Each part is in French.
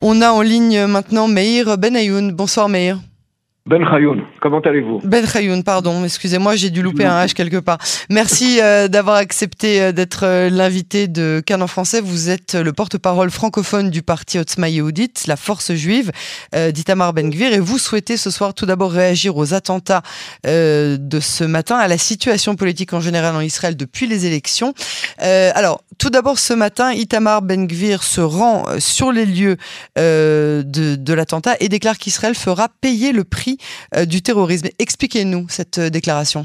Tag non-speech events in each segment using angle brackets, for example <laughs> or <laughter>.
On a en ligne maintenant Meir Benayoun. Bonsoir Meir. Ben Chayoun, comment allez-vous? Ben Chayoun, pardon, excusez-moi, j'ai dû louper un H quelque part. Merci euh, d'avoir accepté euh, d'être euh, l'invité de Cannes en français. Vous êtes le porte-parole francophone du parti Otzma Yehudit, la force juive d'Itamar Ben-Gvir, et vous souhaitez ce soir tout d'abord réagir aux attentats de ce matin, à la situation politique en général en Israël depuis les élections. alors, tout d'abord, ce matin, Itamar Ben-Gvir se rend sur les lieux de, de l'attentat et déclare qu'Israël fera payer le prix du terrorisme. Expliquez-nous cette euh, déclaration.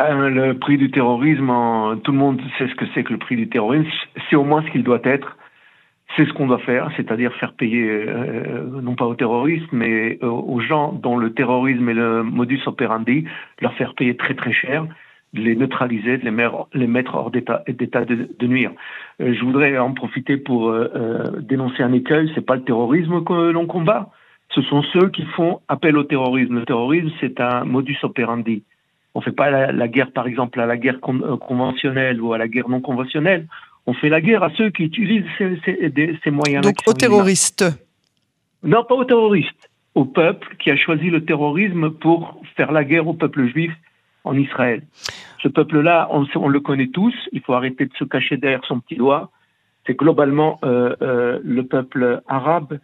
Euh, le prix du terrorisme, tout le monde sait ce que c'est que le prix du terrorisme. C'est au moins ce qu'il doit être. C'est ce qu'on doit faire, c'est-à-dire faire payer, non pas aux terroristes, mais aux gens dont le terrorisme est le modus operandi, leur faire payer très très cher, les neutraliser, les, mettre hors d'état de, nuire. je voudrais en profiter pour dénoncer un écueil, c'est pas le terrorisme que l'on combat, ce sont ceux qui font appel au terrorisme. Le terrorisme, c'est un modus operandi. On ne fait pas la, guerre, par exemple, à la guerre euh, conventionnelle ou à la guerre non conventionnelle. On fait la guerre à ceux qui utilisent ces, moyens. Donc aux terroristes Non, pas aux terroristes. Au peuple qui a choisi le terrorisme pour faire la guerre au peuple juif en Israël. Ce peuple-là, on, le connaît tous. Il faut arrêter de se cacher derrière son petit doigt. C'est globalement euh, euh, le peuple arabe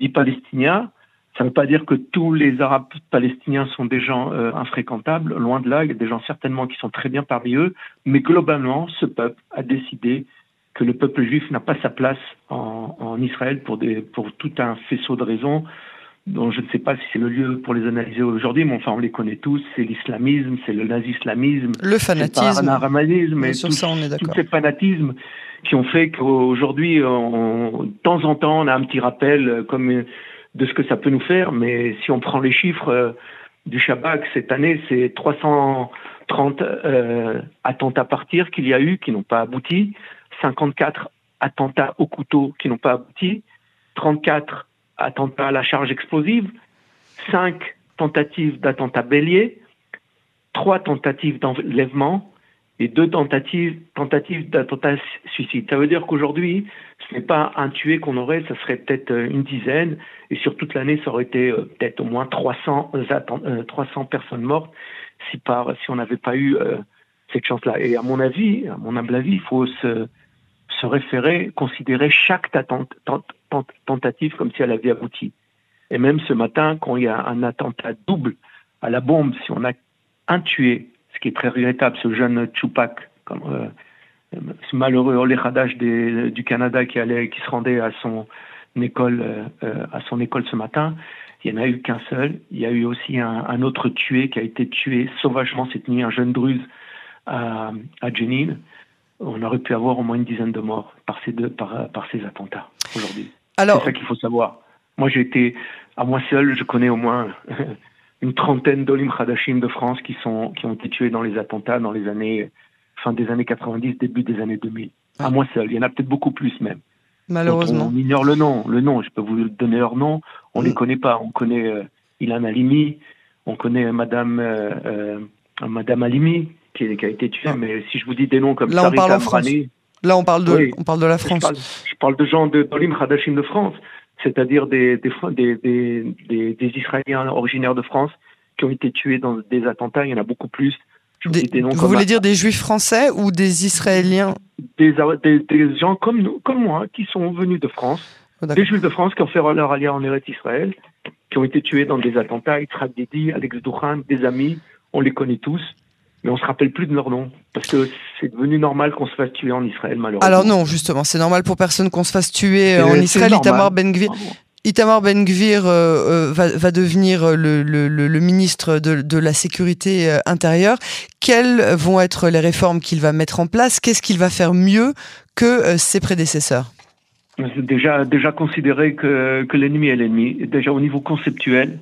dit palestinien ça ne veut pas dire que tous les Arabes palestiniens sont des gens euh, infréquentables, loin de là, il y a des gens certainement qui sont très bien parmi eux, mais globalement, ce peuple a décidé que le peuple juif n'a pas sa place en, en Israël pour, des, pour tout un faisceau de raisons dont je ne sais pas si c'est le lieu pour les analyser aujourd'hui, mais enfin on les connaît tous, c'est l'islamisme, c'est le nazislamisme, le fanatisme, le et tout, ça, on est tous ces fanatismes qui ont fait qu'aujourd'hui, de temps en temps, on a un petit rappel, comme de ce que ça peut nous faire, mais si on prend les chiffres euh, du Shabak cette année, c'est 330 euh, attentats par tir qu'il y a eu qui n'ont pas abouti, 54 attentats au couteau qui n'ont pas abouti, 34 attentats à la charge explosive, 5 tentatives d'attentats béliers, 3 tentatives d'enlèvement, et deux tentatives, tentatives d'attentat suicide. Ça veut dire qu'aujourd'hui, ce n'est pas un tué qu'on aurait, ça serait peut-être euh, une dizaine, et sur toute l'année, ça aurait été euh, peut-être au moins 300, 300 euh, personnes mortes si, par, si on n'avait pas eu cette chance-là. Et à mon avis, à mon humble avis, il faut se, se référer, considérer chaque tentative comme si elle avait abouti. Et même ce matin, quand il y a un attentat double à la bombe, si on a un tué ce qui est très regrettable, ce jeune comme, euh, ce malheureux Olechadash du Canada qui, allait, qui se rendait à son école, euh, à son école ce matin. Il n'y en a eu qu'un seul. Il y a eu aussi un, autre tué qui a été tué sauvagement cette nuit, un jeune druze à, à Jenin. On aurait pu avoir au moins une dizaine de morts par ces, deux, par, par ces attentats aujourd'hui. C'est ça qu'il faut savoir. Moi, j'ai été, à moi seul, je connais au moins <laughs> une trentaine d'Olim Khadashim de France qui, sont, qui ont été tués dans les attentats dans les années, fin des années 90, début des années 2000. À moi seul. Il y en a peut-être beaucoup plus même. Malheureusement. on ignore le nom. Le nom, je peux vous donner leur nom. On ne les mm. connaît pas. On connaît euh, Ilan Alimi, on connaît Madame, euh, euh, Madame Alimi, qui, a été tuée. Mais si je vous dis des noms comme Là, on parle Là, on parle de, on parle de la France. Je parle, de gens d'Olim Khadashim de France c'est-à-dire des, des, des, des, Israéliens originaires de France qui ont été tués dans des attentats. Il y en a beaucoup plus. vous voulez dire des Juifs français ou des Israéliens des, gens comme nous, comme moi, qui sont venus de France, oh, des Juifs de France qui ont fait leur alliance en Eretz Israël, qui ont été tués dans des attentats. Yitzhak Didi, Alex Doukhan, des amis, on les connaît tous mais on se rappelle plus de leur nom parce que c'est devenu normal qu'on se fasse tuer en Israël malheureusement. Alors non, justement, c'est normal pour personne qu'on se fasse tuer en Israël. Itamar Ben Gvir. Itamar Ben Gvir euh, euh, va, devenir le, le, le, ministre de, de, la sécurité euh, intérieure. Quelles vont être les réformes qu'il va mettre en place? Qu'est-ce qu'il va faire mieux que ses prédécesseurs? Déjà, déjà considérer que, que l'ennemi est l'ennemi. Déjà au niveau conceptuel,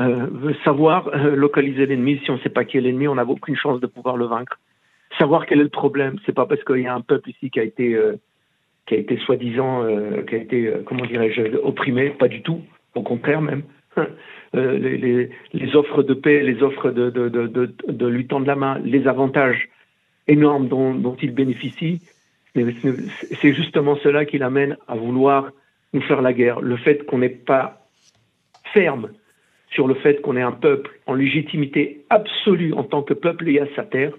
euh, savoir euh, localiser l'ennemi. Si on ne sait pas qui est l'ennemi, on n'a aucune chance de pouvoir le vaincre. Savoir quel est le problème. C'est pas parce qu'il y a un peuple ici qui a été, euh, été soi-disant, qui a été, comment dirais-je, opprimé. Pas du tout. Au contraire même. Les, les, offres de paix, les offres de, de, de, de, de lui tendre la main, les avantages énormes dont, dont il bénéficie, c'est justement cela qui l'amène à vouloir nous faire la guerre. Le fait qu'on n'est pas ferme sur le fait qu'on est un peuple en légitimité absolue en tant que peuple lié à sa terre,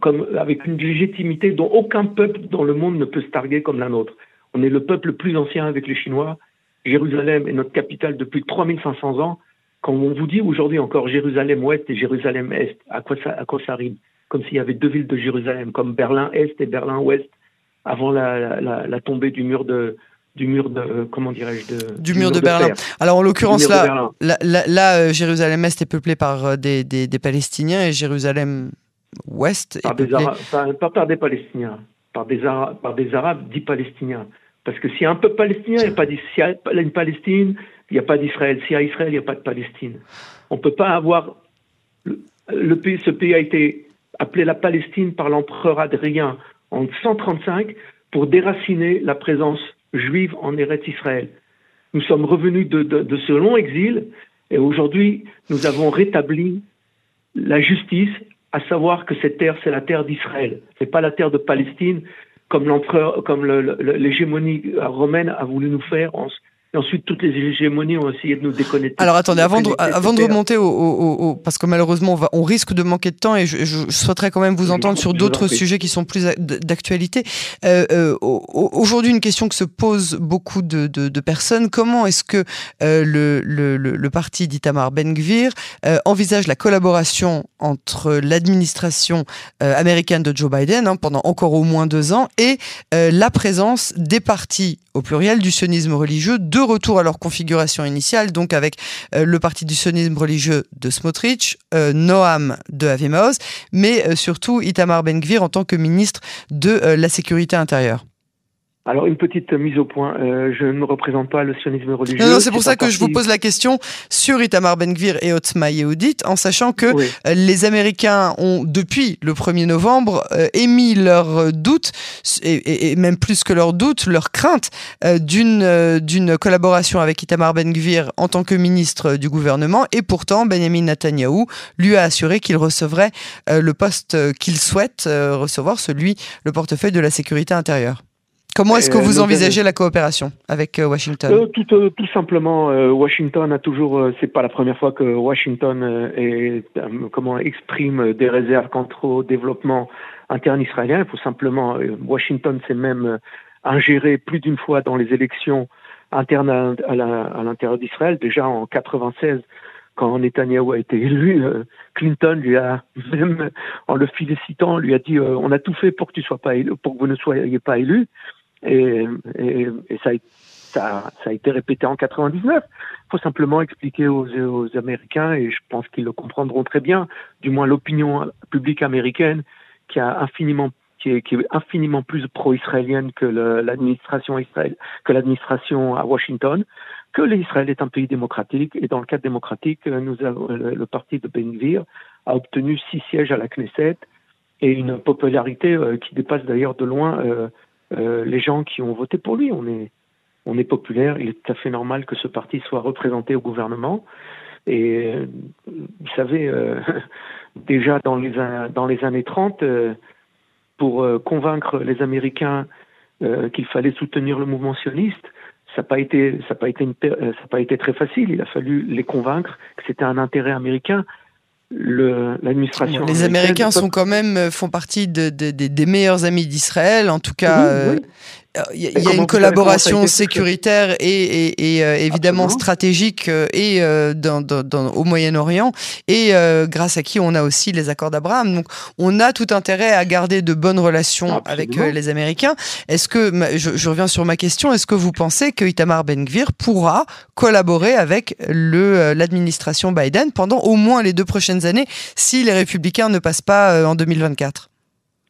comme, avec une légitimité dont aucun peuple dans le monde ne peut se targuer comme la nôtre. On est le peuple le plus ancien avec les Chinois. Jérusalem est notre capitale depuis 3500 ans. Quand on vous dit aujourd'hui encore Jérusalem-Ouest et Jérusalem-Est, à quoi ça, à quoi ça rime? Comme s'il y avait deux villes de Jérusalem, comme Berlin-Est et Berlin-Ouest, avant la, la, tombée du mur de, du mur de euh, comment dirais-je du, mur, de, Berlin. Alors en l'occurrence là, là, euh, Jérusalem Est est peuplé par euh, des, des, Palestiniens et Jérusalem Ouest est peuplé... pas, par des Palestiniens, par des Arabes, par des Arabes dits Palestiniens. Parce que s'il y a un peuple palestinien, il n'y a pas une Palestine, il n'y a pas d'Israël. S'il y a Israël, il n'y a pas de Palestine. On ne peut pas avoir le, pays, ce pays a été appelé la Palestine par l'empereur Adrien en 135 pour déraciner la présence juive en Eretz Israël. Nous sommes revenus de, ce long exil et aujourd'hui nous avons rétabli la justice, à savoir que cette terre c'est la terre d'Israël, ce n'est pas la terre de Palestine comme l'empereur, comme l'hégémonie romaine a voulu nous faire en, et ensuite, toutes les hégémonies ont essayé de nous déconnecter. Alors attendez, avant de, avant de remonter au, Parce que malheureusement, on, va, on, risque de manquer de temps et je, je souhaiterais quand même vous entendre sur d'autres sujets qui sont plus d'actualité. Euh, euh, Aujourd'hui, une question que se posent beaucoup de, de, de personnes, comment est-ce que euh, le, le, le, parti d'Itamar Ben-Gvir envisage la collaboration entre l'administration américaine de Joe Biden hein, pendant encore au moins deux ans et la présence des partis, au pluriel, du sionisme religieux de retour à leur configuration initiale, donc avec euh, le parti du sionisme religieux de Smotrich, euh, Noam de Avemaus, mais euh, surtout Itamar Ben-Gvir en tant que ministre de la Sécurité intérieure. Alors une petite mise au point, euh, je ne représente pas le sionisme religieux. Non, c'est pour ça que je vous pose la question sur Itamar Ben-Gvir et Otzma Yehudit, en sachant que euh, les Américains ont, depuis le 1er novembre, euh, émis leurs doutes, et, même plus que leurs doutes, leurs craintes d'une d'une collaboration avec Itamar Ben-Gvir en tant que ministre du gouvernement, et pourtant Benjamin Netanyahu lui a assuré qu'il recevrait le poste qu'il souhaite recevoir, celui, le portefeuille de la sécurité intérieure. Comment est-ce que vous envisagez la coopération avec euh, Washington euh, tout, euh, tout, simplement, Washington a toujours, c'est pas la première fois que Washington est, comment exprime des réserves quant au développement interne israélien. Il faut simplement, Washington s'est même ingéré plus d'une fois dans les élections internes à, l'intérieur d'Israël. Déjà en 96, quand Netanyahu a été élu, Clinton lui a <laughs> même, en le félicitant, lui a dit on a tout fait pour que tu sois pas élu, pour que vous ne soyez pas élu. Et, et, ça, ça, ça, a été répété en 99. Il faut simplement expliquer aux, aux Américains, et je pense qu'ils le comprendront très bien, du moins l'opinion publique américaine, qui a infiniment qui est, qui est infiniment plus pro-israélienne que l'administration Israël, que l'administration à Washington, que l'Israël est un pays démocratique et dans le cadre démocratique, nous avons, le, parti de Ben a obtenu six sièges à la Knesset et une popularité euh, qui dépasse d'ailleurs de loin euh, euh, les gens qui ont voté pour lui. On est, on est populaire, il est tout à fait normal que ce parti soit représenté au gouvernement. Et euh, vous savez, euh, <laughs> déjà dans les, dans les années 30, pour convaincre les Américains qu'il fallait soutenir le mouvement sioniste, ça n'a pas pas pas été très facile. Il a fallu les convaincre que c'était un intérêt américain l'administration. les Américains sont quand même font partie de, des meilleurs amis d'Israël, en tout cas. Euh, il y a, une collaboration sécuritaire et, et, euh, évidemment stratégique euh, et dans, dans, au Moyen-Orient. Et grâce à qui on a aussi les accords d'Abraham. Donc on a tout intérêt à garder de bonnes relations avec les Américains. Est-ce que je, je, reviens sur ma question. Est-ce que vous pensez que Itamar Ben-Gvir pourra collaborer avec le l'administration Biden pendant au moins les deux prochaines années si les républicains ne passent pas en 2024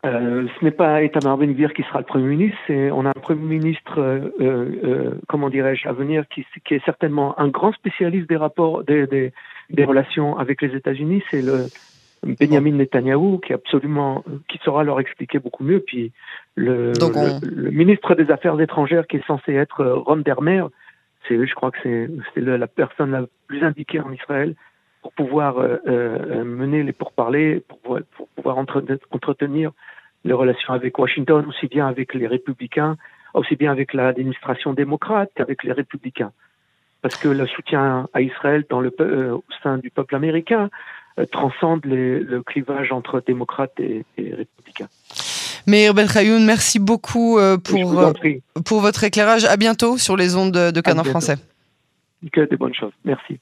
euh, ce n'est pas Itamar Ben-Gvir qui sera le Premier ministre, c'est, on a un Premier ministre, euh, euh, comment dirais-je, à venir, qui, qui, est certainement un grand spécialiste des rapports, des, des, des relations avec les États-Unis, c'est le Benjamin Netanyahu, qui absolument, qui saura leur expliquer beaucoup mieux. Puis le, le, ministre des Affaires étrangères, qui est censé être Ron Dermer, c'est, je crois que c'est, c'est la personne la plus indiquée en Israël pour pouvoir mener les pourparlers, pour, pour pouvoir entretenir les relations avec Washington, aussi bien avec les républicains, aussi bien avec l'administration démocrate qu'avec les républicains. Parce que le soutien à Israël dans le, au sein du peuple américain transcende le clivage entre démocrates et, républicains. Meir Belchayoun, merci beaucoup pour, pour votre éclairage. À bientôt sur les ondes de, Canon français. Que des bonnes choses. Merci.